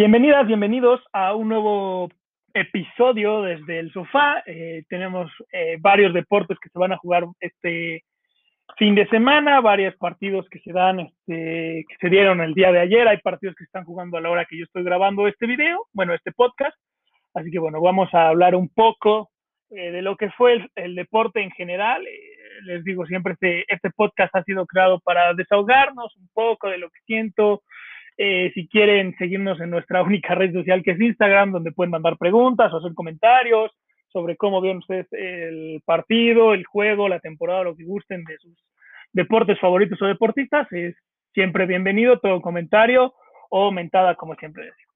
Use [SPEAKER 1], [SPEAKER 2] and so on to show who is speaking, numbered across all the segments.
[SPEAKER 1] Bienvenidas, bienvenidos a un nuevo episodio desde el sofá. Eh, tenemos eh, varios deportes que se van a jugar este fin de semana, varios partidos que se dan, este, que se dieron el día de ayer. Hay partidos que están jugando a la hora que yo estoy grabando este video, bueno, este podcast. Así que bueno, vamos a hablar un poco eh, de lo que fue el, deporte en general. les digo siempre, este, este podcast ha sido creado para desahogarnos un poco de lo que siento, eh, si quieren seguirnos en nuestra única red social que es Instagram, donde pueden mandar preguntas o hacer comentarios sobre cómo ven ustedes el partido, el juego, la temporada, lo que gusten de sus deportes favoritos o deportistas, es siempre bienvenido todo comentario o mentada, como siempre les digo.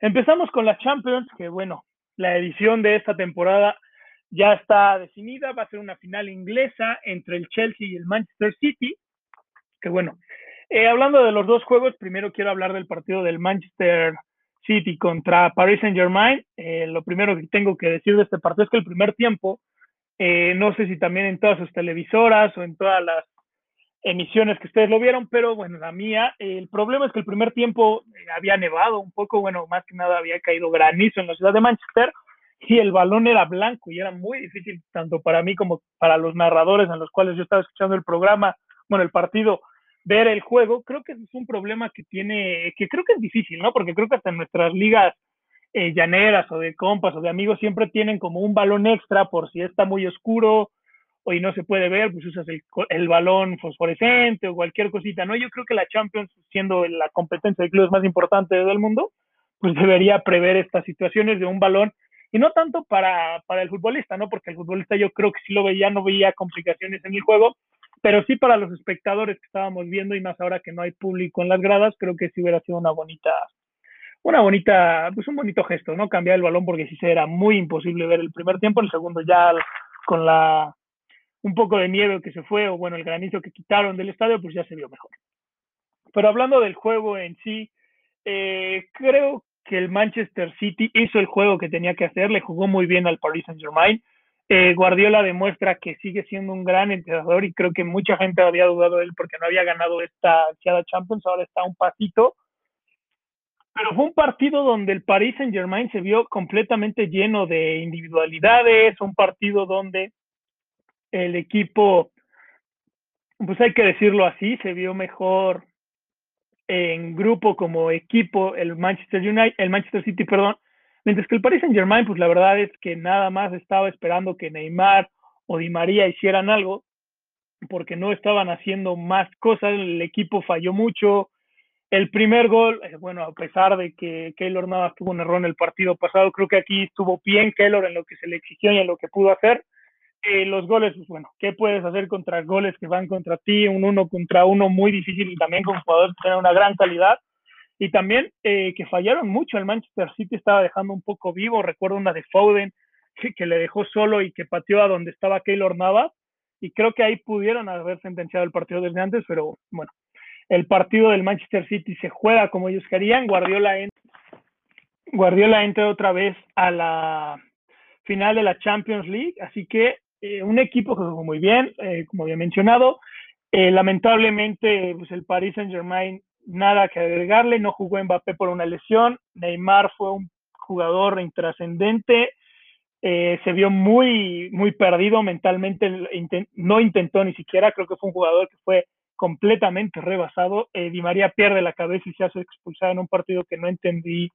[SPEAKER 1] Empezamos con la Champions, que bueno, la edición de esta temporada ya está definida, va a ser una final inglesa entre el Chelsea y el Manchester City, que bueno, eh, hablando de los dos juegos, primero quiero hablar del partido del Manchester City contra Paris Saint Germain. Eh, lo primero que tengo que decir de este partido es que el primer tiempo, eh, no sé si también en todas sus televisoras o en todas las emisiones que ustedes lo vieron, pero bueno, la mía, el problema es que el primer tiempo había nevado un poco, bueno, más que nada había caído granizo en la ciudad de Manchester y el balón era blanco y era muy difícil tanto para mí como para los narradores en los cuales yo estaba escuchando el programa, bueno, el partido, ver el juego, creo que es un problema que tiene, que creo que es difícil, ¿no? Porque creo que hasta en nuestras ligas eh, llaneras o de compas o de amigos siempre tienen como un balón extra por si está muy oscuro o y no se puede ver, pues usas el, el, balón fosforescente o cualquier cosita, ¿no? Yo creo que la Champions, siendo la competencia de clubes más importante del mundo, pues debería prever estas situaciones de un balón y no tanto para, para el futbolista, ¿no? Porque el futbolista yo creo que si lo veía, no veía complicaciones en el juego, pero sí para los espectadores que estábamos viendo y más ahora que no hay público en las gradas, creo que sí hubiera sido una bonita, una bonita, pues un bonito gesto, ¿no? Cambiar el balón porque sí era muy imposible ver el primer tiempo, el segundo ya con la un poco de nieve que se fue o bueno, el granizo que quitaron del estadio, pues ya se vio mejor. Pero hablando del juego en sí, eh, creo que el Manchester City hizo el juego que tenía que hacer, le jugó muy bien al Paris Saint Germain. Eh, Guardiola demuestra que sigue siendo un gran entrenador y creo que mucha gente había dudado de él porque no había ganado esta Champions, ahora está un pasito. Pero fue un partido donde el Paris Saint Germain se vio completamente lleno de individualidades, un partido donde el equipo, pues hay que decirlo así, se vio mejor en grupo como equipo el Manchester United, el Manchester City, perdón, Mientras que el Paris Saint Germain, pues la verdad es que nada más estaba esperando que Neymar o Di María hicieran algo, porque no estaban haciendo más cosas, el equipo falló mucho. El primer gol, eh, bueno, a pesar de que Keylor Navas tuvo un error en el partido pasado, creo que aquí estuvo bien Keylor en lo que se le exigió y en lo que pudo hacer. Eh, los goles, pues bueno, ¿qué puedes hacer contra goles que van contra ti? Un uno contra uno muy difícil y también con jugadores que tienen una gran calidad y también eh, que fallaron mucho. El Manchester City estaba dejando un poco vivo. Recuerdo una de Foden que, le dejó solo y que pateó a donde estaba Keylor Navas. Y creo que ahí pudieron haber sentenciado el partido desde antes, pero bueno, el partido del Manchester City se juega como ellos querían. Guardiola, en, Guardiola entra otra vez a la final de la Champions League. Así que eh, un equipo que jugó muy bien, eh, como había mencionado. lamentablemente, pues el Paris Saint Germain nada que agregarle, no jugó Mbappé por una lesión, Neymar fue un jugador intrascendente, eh, se vio muy, muy perdido mentalmente, no intentó ni siquiera, creo que fue un jugador que fue completamente rebasado, eh, Di María pierde la cabeza y se hace expulsar en un partido que no entendí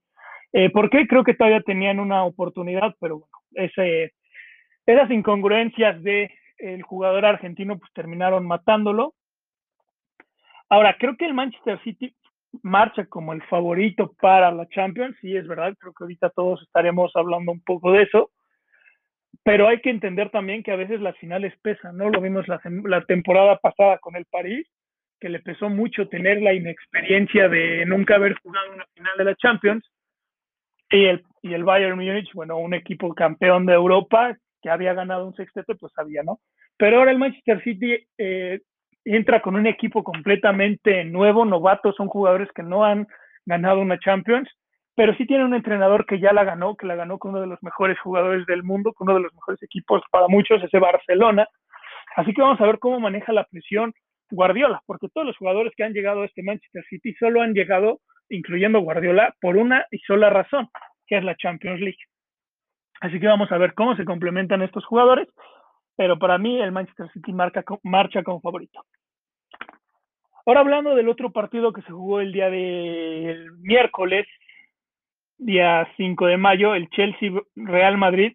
[SPEAKER 1] eh, por qué, creo que todavía tenían una oportunidad, pero bueno, ese, esas incongruencias de el jugador argentino pues terminaron matándolo, Ahora, creo que el Manchester City marcha como el favorito para la Champions, sí es verdad, creo que ahorita todos estaremos hablando un poco de eso, pero hay que entender también que a veces las finales pesan, ¿no? Lo vimos la, temporada pasada con el París, que le pesó mucho tener la inexperiencia de nunca haber jugado una final de la Champions, y el, y el Bayern Múnich, bueno, un equipo campeón de Europa que había ganado un sextete, pues sabía, ¿no? Pero ahora el Manchester City eh, entra con un equipo completamente nuevo, novato, son jugadores que no han ganado una Champions, pero sí tiene un entrenador que ya la ganó, que la ganó con uno de los mejores jugadores del mundo, con uno de los mejores equipos para muchos, ese Barcelona. Así que vamos a ver cómo maneja la presión Guardiola, porque todos los jugadores que han llegado a este Manchester City solo han llegado incluyendo Guardiola, por una y sola razón, que es la Champions League. Así que vamos a ver cómo se complementan estos jugadores, pero para mí el Manchester City marca, marcha como favorito. Ahora hablando del otro partido que se jugó el día del miércoles, día 5 de mayo, el Chelsea-Real Madrid,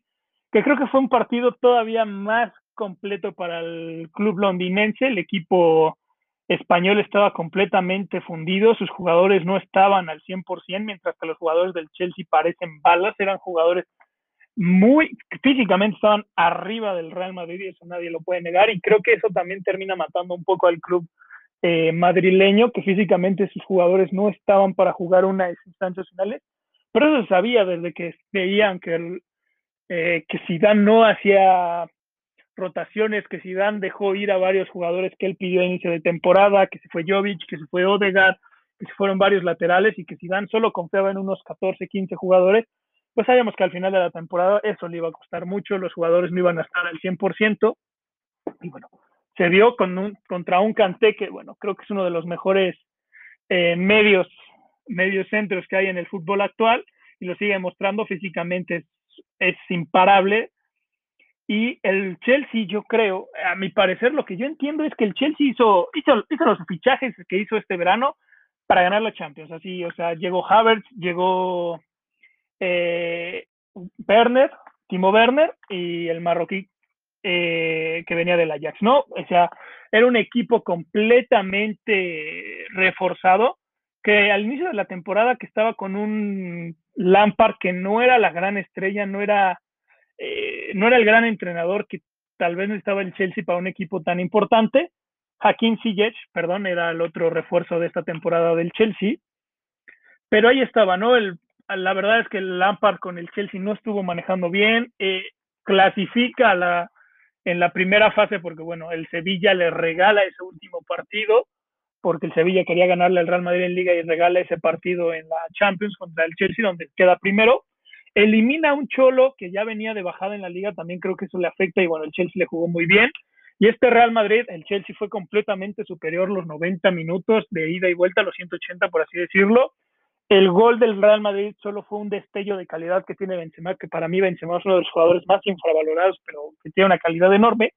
[SPEAKER 1] que creo que fue un partido todavía más completo para el club londinense. El equipo español estaba completamente fundido, sus jugadores no estaban al 100%, mientras que los jugadores del Chelsea parecen balas, eran jugadores muy físicamente estaban arriba del Real Madrid y eso nadie lo puede negar y creo que eso también termina matando un poco al club eh, madrileño que físicamente sus jugadores no estaban para jugar una de instancias finales pero eso se sabía desde que veían que el, eh, que Zidane no hacía rotaciones, que Zidane dejó ir a varios jugadores que él pidió a inicio de temporada, que se fue Jovic, que se fue Odegaard, que se fueron varios laterales y que Zidane solo confiaba en unos 14, 15 jugadores, pues sabíamos que al final de la temporada eso le iba a costar mucho, los jugadores no iban a estar al 100%, y bueno, se vio con un, contra un Kanté que, bueno, creo que es uno de los mejores eh, medios, medios centros que hay en el fútbol actual, y lo sigue mostrando físicamente, es, es imparable, y el Chelsea, yo creo, a mi parecer, lo que yo entiendo es que el Chelsea hizo, hizo, hizo los fichajes que hizo este verano para ganar la Champions. Así, o sea, llegó Havertz, llegó eh, Werner, Timo Werner y el marroquí eh, que venía del Ajax, ¿no? O sea, era un equipo completamente reforzado que al inicio de la temporada que estaba con un Lampard que no era la gran estrella, no era, eh, no era el gran entrenador que tal vez necesitaba el Chelsea para un equipo tan importante. Hakim Ziyech, perdón, era el otro refuerzo de esta temporada del Chelsea. Pero ahí estaba, ¿no? El la verdad es que el Lampard con el Chelsea no estuvo manejando bien, eh, clasifica la, en la primera fase porque, bueno, el Sevilla le regala ese último partido, porque el Sevilla quería ganarle al Real Madrid en Liga y regala ese partido en la Champions contra el Chelsea, donde queda primero. Elimina a un Cholo que ya venía de bajada en la Liga, también creo que eso le afecta y, bueno, el Chelsea le jugó muy bien. Y este Real Madrid, el Chelsea fue completamente superior los 90 minutos de ida y vuelta, los 180 por así decirlo. El gol del Real Madrid solo fue un destello de calidad que tiene Benzema, que para mí Benzema es uno de los jugadores más infravalorados, pero que tiene una calidad enorme.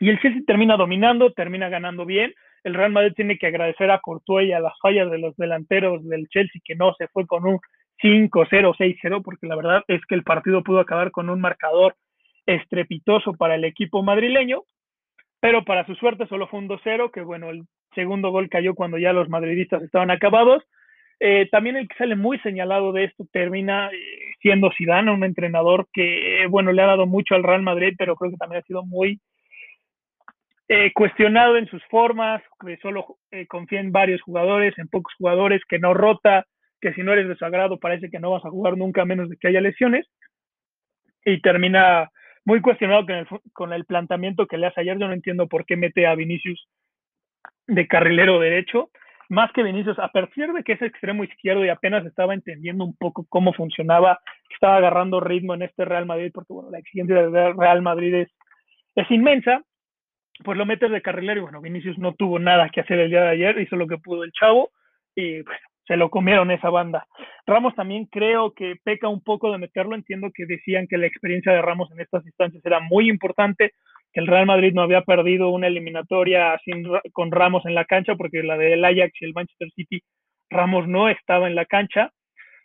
[SPEAKER 1] Y el Chelsea termina dominando, termina ganando bien. El Real Madrid tiene que agradecer a Courtois y a las fallas de los delanteros del Chelsea que no se fue con un 5-0, 6-0, porque la verdad es que el partido pudo acabar con un marcador estrepitoso para el equipo madrileño, pero para su suerte solo fue un 2-0, que bueno, el segundo gol cayó cuando ya los madridistas estaban acabados eh, también el que sale muy señalado de esto termina eh, siendo Zidane, un entrenador que, bueno, le ha dado mucho al Real Madrid, pero creo que también ha sido muy eh, cuestionado en sus formas, que solo confía en varios jugadores, en pocos jugadores, que no rota, que si no eres de su agrado parece que no vas a jugar nunca menos de que haya lesiones. Y termina muy cuestionado con el, con el planteamiento que le hace ayer. Yo no entiendo por qué mete a Vinicius de carrilero derecho más que Vinicius, a partir de que es extremo izquierdo y apenas estaba entendiendo un poco cómo funcionaba, estaba agarrando ritmo en este Real Madrid, porque bueno, la exigencia del Real Madrid es, inmensa, pues lo metes de carrilero y bueno, Vinicius no tuvo nada que hacer el día de ayer, hizo lo que pudo el chavo y bueno, se lo comieron esa banda. Ramos también creo que peca un poco de meterlo, entiendo que decían que la experiencia de Ramos en estas instancias era muy importante, que el Real Madrid no había perdido una eliminatoria sin, con Ramos en la cancha, porque la del Ajax y el Manchester City, Ramos no estaba en la cancha,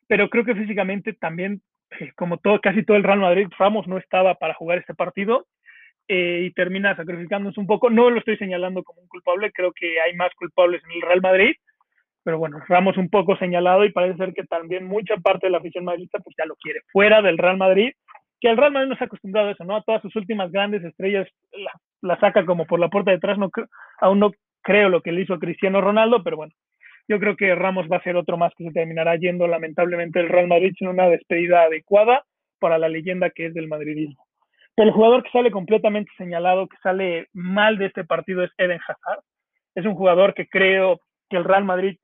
[SPEAKER 1] pero creo que físicamente también, eh, como todo, casi todo el Real Madrid, Ramos no estaba para jugar este partido eh, y termina sacrificándose un poco. No lo estoy señalando como un culpable, creo que hay más culpables en el Real Madrid, pero bueno, Ramos un poco señalado y parece ser que también mucha parte de la afición madridista pues ya lo quiere fuera del Real Madrid que el Real Madrid no se ha acostumbrado a eso, ¿no? A todas sus últimas grandes estrellas la, saca como por la puerta de atrás, no, aún no creo lo que le hizo Cristiano Ronaldo, pero bueno, yo creo que Ramos va a ser otro más que se terminará yendo lamentablemente el Real Madrid sin una despedida adecuada para la leyenda que es del madridismo. Pero el jugador que sale completamente señalado, que sale mal de este partido es Eden Hazard. Es un jugador que creo que el Real Madrid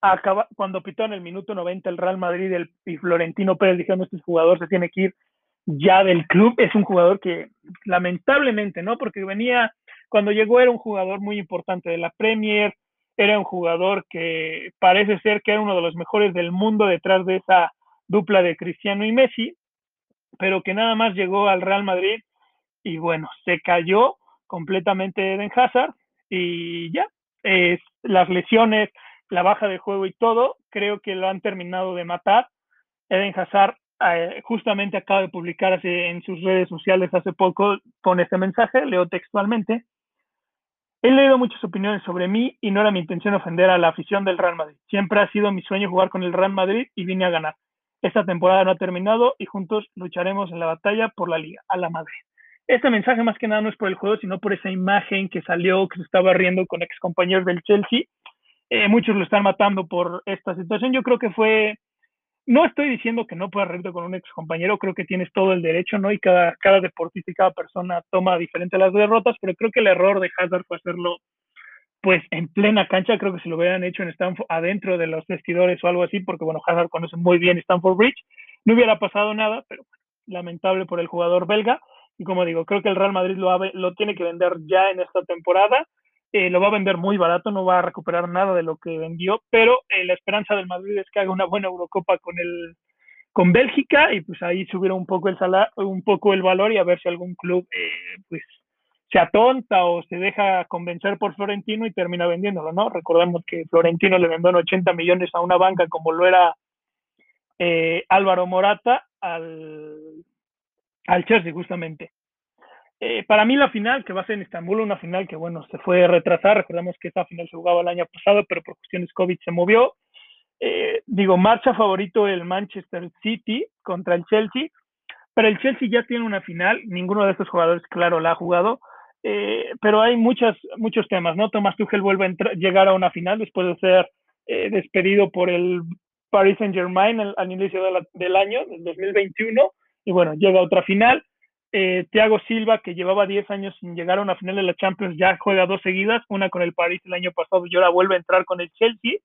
[SPEAKER 1] acaba, cuando pitó en el minuto 90 el Real Madrid y Florentino Pérez dijeron este jugador se tiene que ir ya del club. Es un jugador que lamentablemente, ¿no? Porque venía, cuando llegó era un jugador muy importante de la Premier, era un jugador que parece ser que era uno de los mejores del mundo detrás de esa dupla de Cristiano y Messi, pero que nada más llegó al Real Madrid y bueno, se cayó completamente Eden Hazard y ya, es, las lesiones, la baja de juego y todo, creo que lo han terminado de matar. Eden Hazard eh, justamente acaba de publicar en sus redes sociales hace poco con este mensaje, leo textualmente. He leído muchas opiniones sobre mí y no era mi intención ofender a la afición del Real Madrid. Siempre ha sido mi sueño jugar con el Real Madrid y vine a ganar. Esta temporada no ha terminado y juntos lucharemos en la batalla por la liga, a la Madrid. Este mensaje más que nada no es por el juego, sino por esa imagen que salió, que se estaba riendo con ex compañeros del Chelsea. Eh, muchos lo están matando por esta situación. Yo creo que fue, no estoy diciendo que no puedas reírte con un ex compañero, creo que tienes todo el derecho, ¿no? Y cada, cada deportista y cada persona toma diferente las derrotas, pero creo que el error de Hazard fue hacerlo pues en plena cancha, creo que si lo hubieran hecho en Stanford, adentro de los vestidores o algo así, porque bueno, Hazard conoce muy bien Stanford Bridge, no hubiera pasado nada, pero lamentable por el jugador belga. Y como digo, creo que el Real Madrid lo, lo tiene que vender ya en esta temporada. Eh, lo va a vender muy barato, no va a recuperar nada de lo que vendió, pero eh, la esperanza del Madrid es que haga una buena Eurocopa con el con Bélgica y pues ahí subir un poco el salario, un poco el valor y a ver si algún club eh, pues se atonta o se deja convencer por Florentino y termina vendiéndolo, ¿no? Recordemos que Florentino le vendió en 80 millones a una banca como lo era Álvaro Morata al al Chelsea justamente. Eh, para mí la final, que va a ser en Estambul, una final que, bueno, se fue a retrasar, recordemos que esa final se jugaba el año pasado, pero por cuestiones COVID se movió. Eh, digo, marcha favorito el Manchester City contra el Chelsea, pero el Chelsea ya tiene una final, ninguno de estos jugadores, claro, la ha jugado, eh, pero hay muchas, muchos temas, ¿no? Tomás Tuchel vuelve a llegar a una final después de ser despedido por el Paris Saint Germain al, inicio del año, del 2021 y bueno, llega a otra final. Eh, Thiago Silva, que llevaba 10 años sin llegar a una final de la Champions, ya juega dos seguidas, una con el París el año pasado y ahora vuelve a entrar con el Chelsea.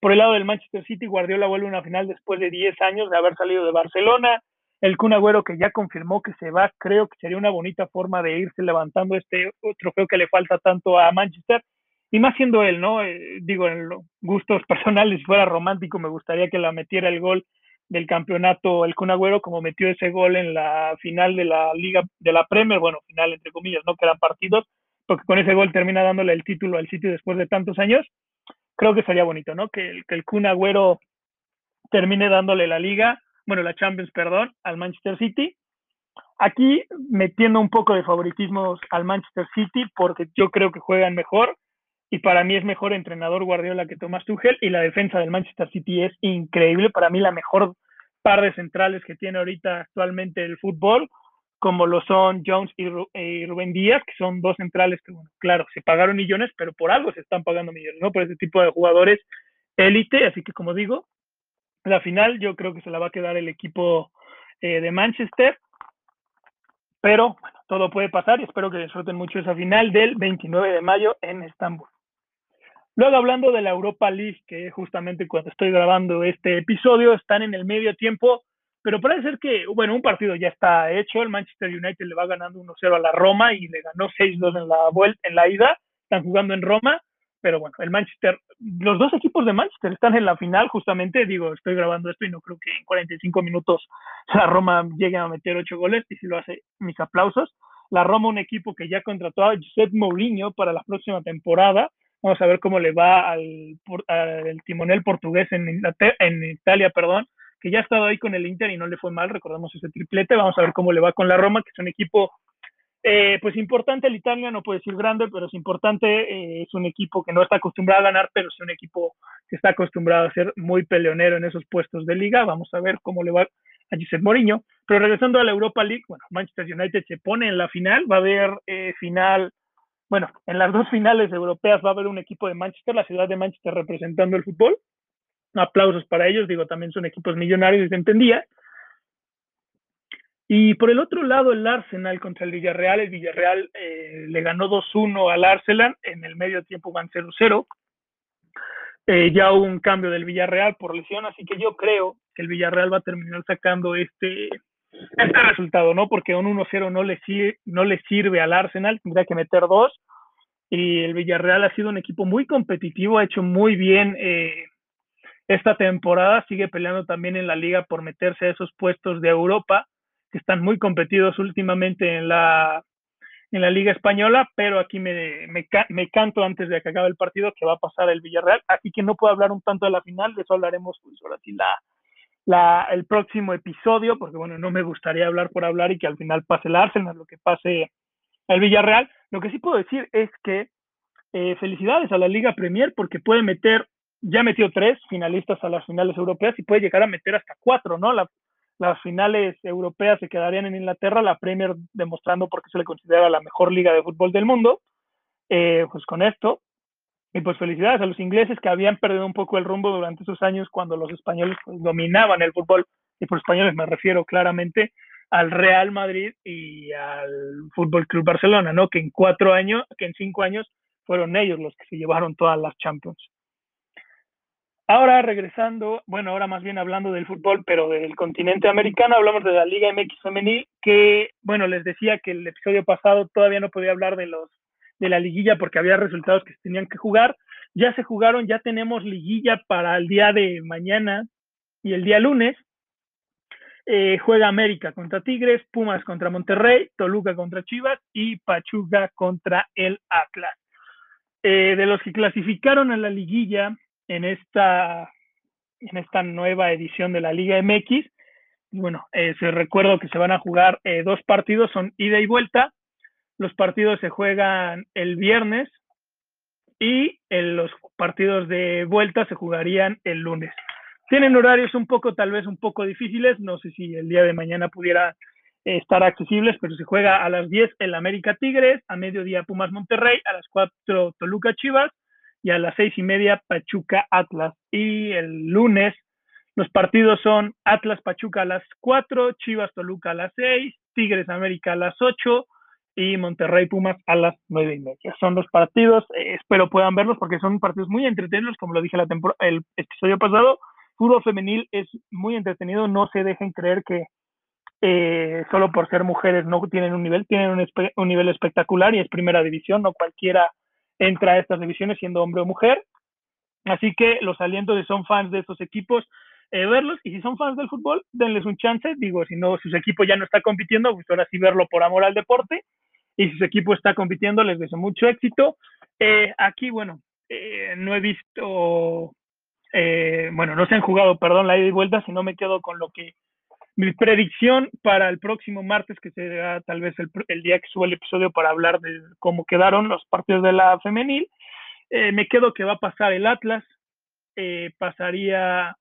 [SPEAKER 1] Por el lado del Manchester City, Guardiola vuelve a una final después de 10 años de haber salido de Barcelona. El Kun Agüero, que ya confirmó que se va, creo que sería una bonita forma de irse levantando este trofeo que le falta tanto a Manchester. Y más siendo él, ¿no? Eh, digo, en los gustos personales, si fuera romántico, me gustaría que la metiera el gol del campeonato el Kun Agüero, como metió ese gol en la final de la Liga de la Premier, bueno, final entre comillas, no que eran partidos, porque con ese gol termina dándole el título al City después de tantos años. Creo que sería bonito, ¿no? Que, que el Kun Agüero termine dándole la Liga, bueno, la Champions, perdón, al Manchester City. Aquí metiendo un poco de favoritismo al Manchester City porque yo creo que juegan mejor y para mí es mejor entrenador Guardiola que Thomas Tuchel y la defensa del Manchester City es increíble, para mí la mejor par de centrales que tiene ahorita actualmente el fútbol, como lo son Jones y, Rubén Díaz, que son dos centrales que, bueno, claro, se pagaron millones, pero por algo se están pagando millones, ¿no? Por ese tipo de jugadores élite, así que como digo, la final yo creo que se la va a quedar el equipo eh, de Manchester, pero bueno, todo puede pasar y espero que disfruten mucho esa final del 29 de mayo en Estambul. Luego hablando de la Europa League, que justamente cuando estoy grabando este episodio están en el medio tiempo, pero parece ser que, bueno, un partido ya está hecho, el Manchester United le va ganando 1-0 a la Roma y le ganó 6-2 en la vuelta, en la ida, están jugando en Roma, pero bueno, el Manchester, los dos equipos de Manchester están en la final justamente, digo, estoy grabando esto y no creo que en 45 minutos la Roma llegue a meter 8 goles y si lo hace, mis aplausos. La Roma, un equipo que ya contrató a Josep Mourinho para la próxima temporada, Vamos a ver cómo le va al, el timonel portugués en, Italia, perdón, que ya ha estado ahí con el Inter y no le fue mal, recordamos ese triplete. Vamos a ver cómo le va con la Roma, que es un equipo eh, pues importante. El Italia no puede decir grande, pero es importante. Eh, es un equipo que no está acostumbrado a ganar, pero es un equipo que está acostumbrado a ser muy peleonero en esos puestos de liga. Vamos a ver cómo le va a Giselle Mourinho. Pero regresando a la Europa League, bueno, Manchester United se pone en la final, va a haber eh, final bueno, en las dos finales europeas va a haber un equipo de Manchester, la ciudad de Manchester representando el fútbol. Aplausos para ellos, digo, también son equipos millonarios y se entendía. Y por el otro lado, el Arsenal contra el Villarreal, el Villarreal eh, le ganó 2-1 al Arsenal, en el medio tiempo van 0-0. Eh, ya hubo un cambio del Villarreal por lesión, así que yo creo que el Villarreal va a terminar sacando este, este resultado, ¿no? Porque un 1-0 no le, no le sirve al Arsenal, tendría que meter dos. y el Villarreal ha sido un equipo muy competitivo, ha hecho muy bien eh, esta temporada, sigue peleando también en la liga por meterse a esos puestos de Europa, que están muy competidos últimamente en la, en la liga española, pero aquí me, me, canto antes de que acabe el partido que va a pasar el Villarreal, así que no puedo hablar un tanto de la final, de eso hablaremos pues ahora sí la, la, el próximo episodio, porque bueno, no me gustaría hablar por hablar y que al final pase el Arsenal, lo que pase el Villarreal. Lo que sí puedo decir es que eh, felicidades a la Liga Premier porque puede meter, ya metió tres finalistas a las finales europeas y puede llegar a meter hasta cuatro, ¿no? las finales europeas se quedarían en Inglaterra, la Premier demostrando por qué se le considera la mejor liga de fútbol del mundo. Eh, pues con esto, y pues felicidades a los ingleses que habían perdido un poco el rumbo durante esos años cuando los españoles pues, dominaban el fútbol, y por españoles me refiero claramente al Real Madrid y al Fútbol Club Barcelona, ¿no? Que en cuatro años, que en cinco años fueron ellos los que se llevaron todas las Champions. Ahora regresando, bueno, ahora más bien hablando del fútbol, pero del continente americano, hablamos de la Liga MX femenil, que, bueno, les decía que el episodio pasado todavía no podía hablar de los de la liguilla porque había resultados que se tenían que jugar. Ya se jugaron, ya tenemos liguilla para el día de mañana y el día lunes. Eh, juega América contra Tigres, Pumas contra Monterrey, Toluca contra Chivas y Pachuca contra el Atlas. Eh, de los que clasificaron a la liguilla en esta, en esta nueva edición de la Liga MX, bueno, eh, se recuerdo que se van a jugar dos partidos, son ida y vuelta. Los partidos se juegan el viernes y en los partidos de vuelta se jugarían el lunes. Tienen horarios un poco, tal vez un poco difíciles, no sé si el día de mañana pudiera eh, estar accesibles, pero se juega a las 10 el América Tigres, a mediodía Pumas Monterrey, a las 4 Toluca Chivas y a las seis y media Pachuca Atlas. Y el lunes los partidos son Atlas Pachuca a las 4, Chivas Toluca a las 6, Tigres América a las 8 y Monterrey Pumas a las nueve y media. Son los partidos, eh, espero puedan verlos porque son partidos muy entretenidos, como lo dije la el episodio pasado, fútbol femenil es muy entretenido, no se dejen creer que eh, solo por ser mujeres no tienen un nivel, tienen un, nivel espectacular y es primera división, no cualquiera entra a estas divisiones siendo hombre o mujer. Así que los alientos de son fans de estos equipos, eh, verlos y si son fans del fútbol, denles un chance. Digo, si no, si su equipo ya no está compitiendo, pues ahora sí verlo por amor al deporte. Y si su equipo está compitiendo, les deseo mucho éxito. Eh, aquí, bueno, no he visto eh, bueno, no se han jugado, perdón, la ida y vuelta, si no me quedo con lo que mi predicción para el próximo martes, que será tal vez el, día que suba el episodio para hablar de cómo quedaron los partidos de la femenil, eh, me quedo que va a pasar el Atlas, eh, pasaría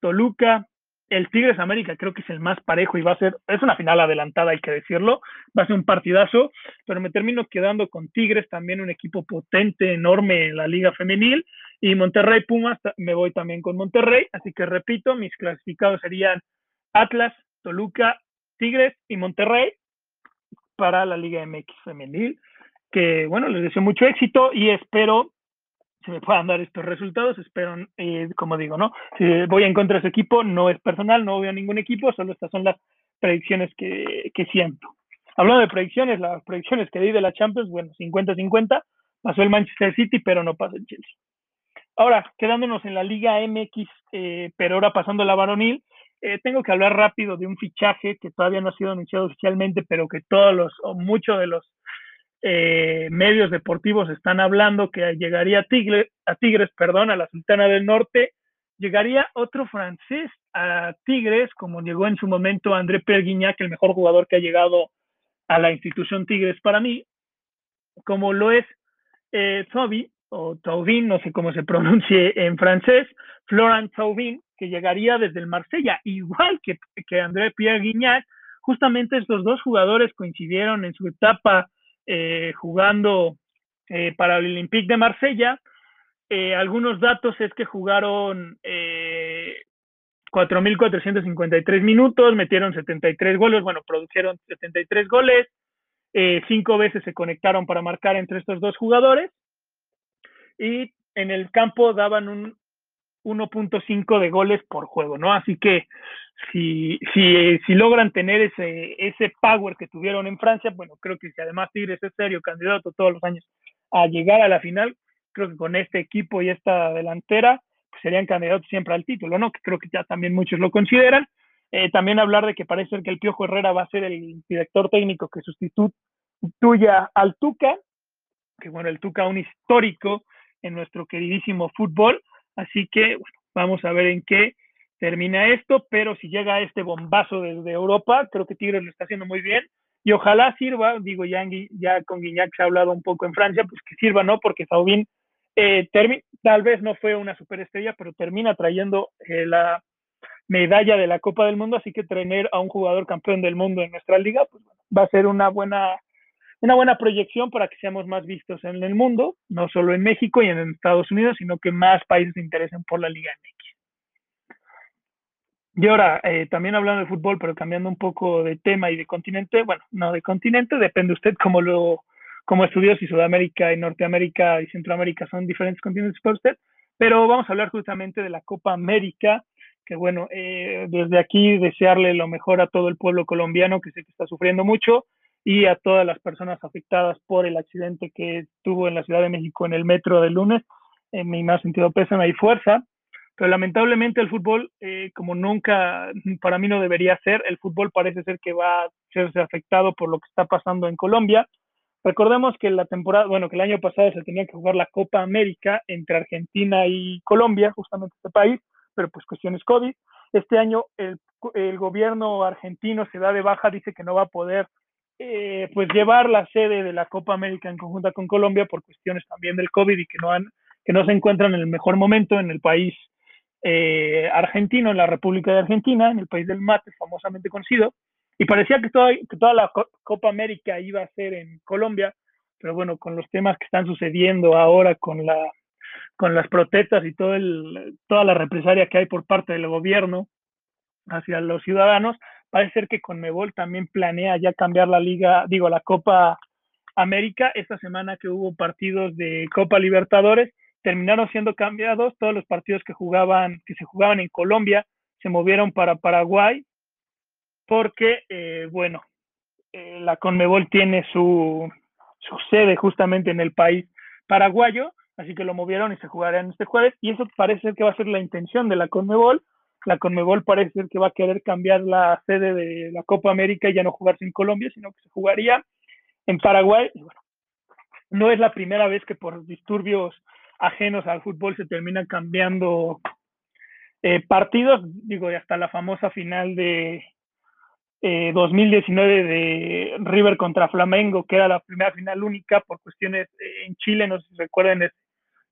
[SPEAKER 1] Toluca, el Tigres América creo que es el más parejo y va a ser, es una final adelantada, hay que decirlo, va a ser un partidazo, pero me termino quedando con Tigres, también un equipo potente, enorme en la liga femenil, y Monterrey Pumas, me voy también con Monterrey, así que repito, mis clasificados serían Atlas, Toluca, Tigres y Monterrey para la Liga MX femenil, que bueno, les deseo mucho éxito y espero se me puedan dar estos resultados, espero, eh, como digo, ¿no? Si voy en contra de ese equipo, no es personal, no voy a ningún equipo, solo estas son las predicciones que, que siento. Hablando de predicciones, las predicciones que di de la Champions, bueno, 50-50, pasó el Manchester City, pero no pasó el Chelsea. Ahora, quedándonos en la Liga MX, eh, pero ahora pasando la varonil, eh, tengo que hablar rápido de un fichaje que todavía no ha sido anunciado oficialmente, pero que todos los, o muchos de los eh, medios deportivos están hablando que llegaría a Tigres, a Tigres, perdón, a la Sultana del Norte, llegaría otro francés a Tigres, como llegó en su momento André Perguignac, el mejor jugador que ha llegado a la institución Tigres para mí, como lo es eh, o Tauvin, no sé cómo se pronuncie en francés, Florent Tauvin, que llegaría desde el Marsella, igual que, que André Pierre Guignac, justamente estos dos jugadores coincidieron en su etapa eh, jugando eh, para el Olympique de Marsella. Eh, algunos datos es que jugaron 4.453 minutos, metieron 73 goles, bueno, produjeron 73 goles, cinco veces se conectaron para marcar entre estos dos jugadores y en el campo daban un 1.5 de goles por juego, ¿no? Así que si, si, si logran tener ese, ese power que tuvieron en Francia, bueno, creo que si además Tigres es serio candidato todos los años a llegar a la final, creo que con este equipo y esta delantera pues serían candidatos siempre al título, ¿no? Que creo que ya también muchos lo consideran. Eh, también hablar de que parece ser que el Piojo Herrera va a ser el director técnico que sustituya al Tuca, que bueno, el Tuca un histórico en nuestro queridísimo fútbol, así que bueno, vamos a ver en qué termina esto, pero si llega este bombazo desde Europa, creo que Tigres lo está haciendo muy bien y ojalá sirva, digo, ya, ya con Guiñac se ha hablado un poco en Francia, pues que sirva, ¿no? Porque Saubín eh, tal vez no fue una superestrella, pero termina trayendo eh, la medalla de la Copa del Mundo, así que tener a un jugador campeón del mundo en nuestra liga, pues va a ser una buena, una buena proyección para que seamos más vistos en el mundo, no solo en México y en Estados Unidos, sino que más países se interesen por la Liga MX. Y ahora, eh, también hablando de fútbol, pero cambiando un poco de tema y de continente, bueno, no de continente, depende usted cómo lo como estudió si Sudamérica y Norteamérica y Centroamérica son diferentes continentes para usted, pero vamos a hablar justamente de la Copa América, que bueno, eh, desde aquí desearle lo mejor a todo el pueblo colombiano que sé que está sufriendo mucho y a todas las personas afectadas por el accidente que tuvo en la Ciudad de México en el metro del lunes. En mi más sentido pésame y fuerza. Pero lamentablemente el fútbol, eh, como nunca, para mí no debería ser, el fútbol parece ser que va a serse afectado por lo que está pasando en Colombia. Recordemos que la temporada, bueno, que el año pasado se tenía que jugar la Copa América entre Argentina y Colombia, justamente este país, pero pues cuestiones COVID. Este año el, el gobierno argentino se da de baja, dice que no va a poder eh, pues llevar la sede de la Copa América en conjunta con Colombia por cuestiones también del COVID y que no han, que no se encuentran en el mejor momento en el país eh, argentino en la República de Argentina, en el país del mate, famosamente conocido, y parecía que toda, que toda la Copa América iba a ser en Colombia, pero bueno, con los temas que están sucediendo ahora con la con las protestas y todo el, toda la represalia que hay por parte del gobierno hacia los ciudadanos, parece ser que Conmebol también planea ya cambiar la liga, digo, la Copa América. Esta semana que hubo partidos de Copa Libertadores, terminaron siendo cambiados todos los partidos que jugaban, que se jugaban en Colombia, se movieron para Paraguay, porque, eh, bueno, eh, la Conmebol tiene su, su sede justamente en el país paraguayo, así que lo movieron y se jugarán este jueves, y eso parece que va a ser la intención de la Conmebol. La Conmebol parece ser que va a querer cambiar la sede de la Copa América y ya no jugarse en Colombia, sino que se jugaría en Paraguay. Y bueno, no es la primera vez que por disturbios ajenos al fútbol se terminan cambiando eh, partidos, digo, hasta la famosa final de 2019 eh, de River contra Flamengo, que era la primera final única por cuestiones eh, en Chile, no sé si recuerden,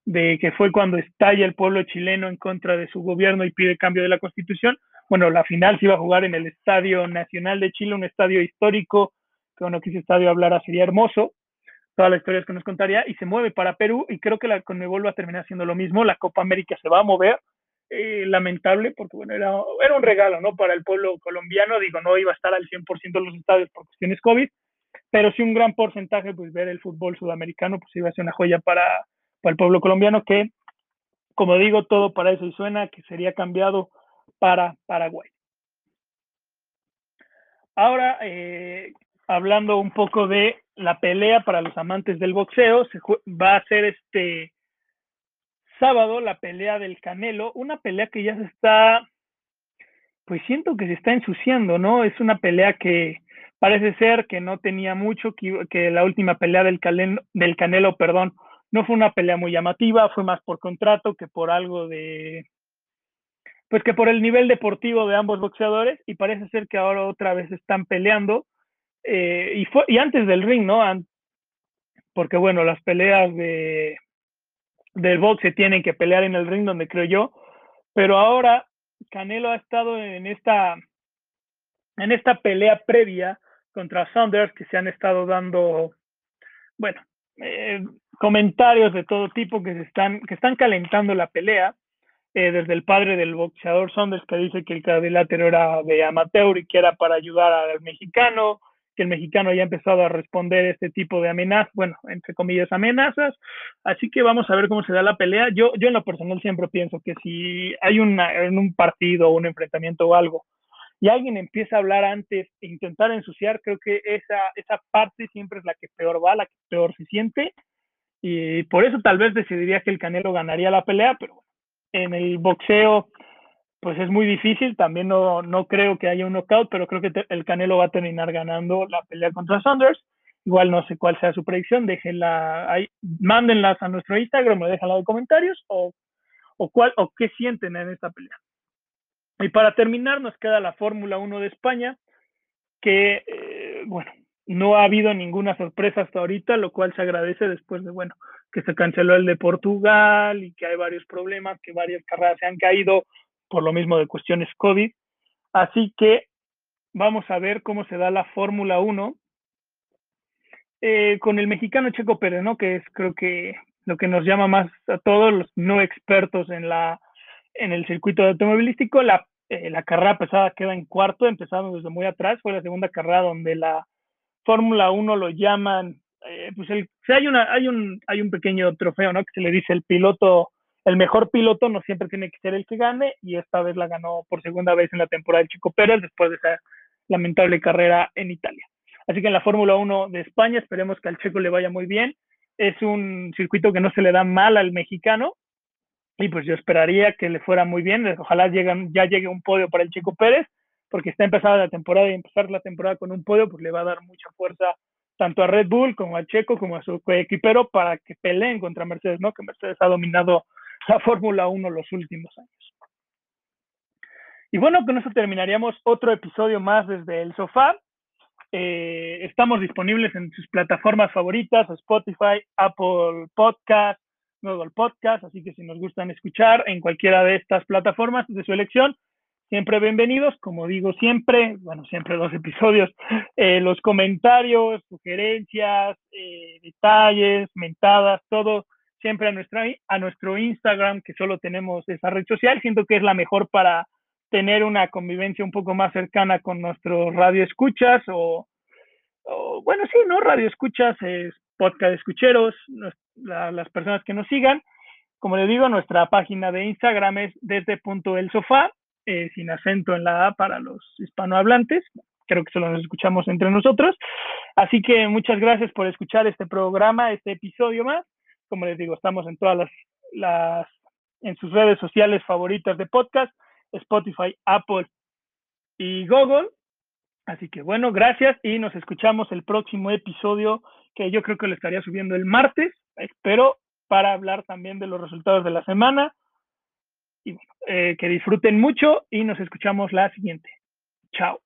[SPEAKER 1] de que fue cuando estalla el pueblo chileno en contra de su gobierno y pide cambio de la constitución. Bueno, la final se iba a jugar en el Estadio Nacional de Chile, un estadio histórico, que bueno, que ese estadio hablara sería hermoso, todas las historias que nos contaría, y se mueve para Perú, y creo que la Conmebol va a terminar haciendo lo mismo, la Copa América se va a mover, eh, lamentable, porque bueno, era, era un regalo, ¿no? Para el pueblo colombiano, digo, no iba a estar al 100% en los estadios por cuestiones COVID, pero sí un gran porcentaje, pues ver el fútbol sudamericano, pues iba a ser una joya para, para el pueblo colombiano, que, como digo, todo para eso y suena que sería cambiado para Paraguay. Ahora, eh, hablando un poco de la pelea para los amantes del boxeo, se va a ser este sábado la pelea del Canelo, una pelea que ya se está, pues siento que se está ensuciando, ¿no? Es una pelea que parece ser que no tenía mucho, que, que la última pelea del, del Canelo, perdón, no fue una pelea muy llamativa, fue más por contrato que por algo de, pues que por el nivel deportivo de ambos boxeadores y parece ser que ahora otra vez están peleando eh, y, fue, y antes del ring, ¿no? Porque bueno, las peleas de, del box se tienen que pelear en el ring donde creo yo, pero ahora Canelo ha estado en esta, en esta pelea previa contra Saunders que se han estado dando, bueno, eh, comentarios de todo tipo que se están, que están calentando la pelea. Eh, desde el padre del boxeador Saunders que dice que el cuadrilátero era de amateur y que era para ayudar al mexicano, que el mexicano ya ha empezado a responder este tipo de amenazas, bueno, entre comillas, amenazas. Así que vamos a ver cómo se da la pelea. Yo, yo en lo personal siempre pienso que si hay una, en un partido o un enfrentamiento o algo y alguien empieza a hablar antes e intentar ensuciar, creo que esa, esa parte siempre es la que peor va, la que peor se siente. y por eso tal vez decidiría que el Canelo ganaría la pelea, pero en el boxeo pues es muy difícil, también no, no creo que haya un knockout, pero creo que el Canelo va a terminar ganando la pelea contra Saunders. Igual no sé cuál sea su predicción, déjenla ahí, mándenlas a nuestro Instagram, me dejan en comentarios o, o, cuál, o qué sienten en esta pelea. Y para terminar, nos queda la Fórmula 1 de España, que, eh, bueno, no ha habido ninguna sorpresa hasta ahorita, lo cual se agradece después de, bueno, que se canceló el de Portugal y que hay varios problemas, que varias carreras se han caído por lo mismo de cuestiones COVID. Así que vamos a ver cómo se da la Fórmula 1 eh, con el mexicano Checo Pérez, ¿no? Que es creo que lo que nos llama más a todos los no expertos en la en el circuito automovilístico. La, eh, la carrera pesada queda en cuarto, empezando desde muy atrás. Fue la segunda carrera donde la Fórmula 1 lo llaman, eh, pues el, hay, una, hay, un, hay un pequeño trofeo, ¿no? Que se le dice el piloto, el mejor piloto no siempre tiene que ser el que gane, y esta vez la ganó por segunda vez en la temporada el Chico Pérez, después de esa lamentable carrera en Italia. Así que en la Fórmula 1 de España esperemos que al Checo le vaya muy bien. Es un circuito que no se le da mal al mexicano, y pues yo esperaría que le fuera muy bien. Ojalá ya llegue un podio para el Chico Pérez porque está empezada la temporada y empezar la temporada con un podio, pues le va a dar mucha fuerza tanto a Red Bull como a Checo como a su equipero para que peleen contra Mercedes, ¿no? Que Mercedes ha dominado la Fórmula 1 los últimos años. Y bueno, con eso terminaríamos otro episodio más desde el sofá. Eh, estamos disponibles en sus plataformas favoritas, Spotify, Apple Podcast, Google Podcast, así que si nos gustan escuchar en cualquiera de estas plataformas de su elección, siempre bienvenidos, como digo siempre, bueno, siempre dos episodios, eh, los comentarios, sugerencias, eh, detalles, mentadas, todo siempre a, nuestra, a nuestro Instagram, que solo tenemos esa red social, siento que es la mejor para tener una convivencia un poco más cercana con nuestros radio escuchas o, bueno, sí, ¿no? Radio escuchas, es podcast escucheros, las personas que nos sigan. Como les digo, nuestra página de Instagram es desde punto el sofá eh, sin acento en la A para los hispanohablantes. Creo que solo nos escuchamos entre nosotros. Así que muchas gracias por escuchar este programa, este episodio más. Como les digo, estamos en todas las, las en sus redes sociales favoritas de podcast, Spotify, Apple y Google. Así que bueno, gracias y nos escuchamos el próximo episodio que yo creo que lo estaría subiendo el martes, espero, para hablar también de los resultados de la semana y eh, que disfruten mucho y nos escuchamos la siguiente. Chao.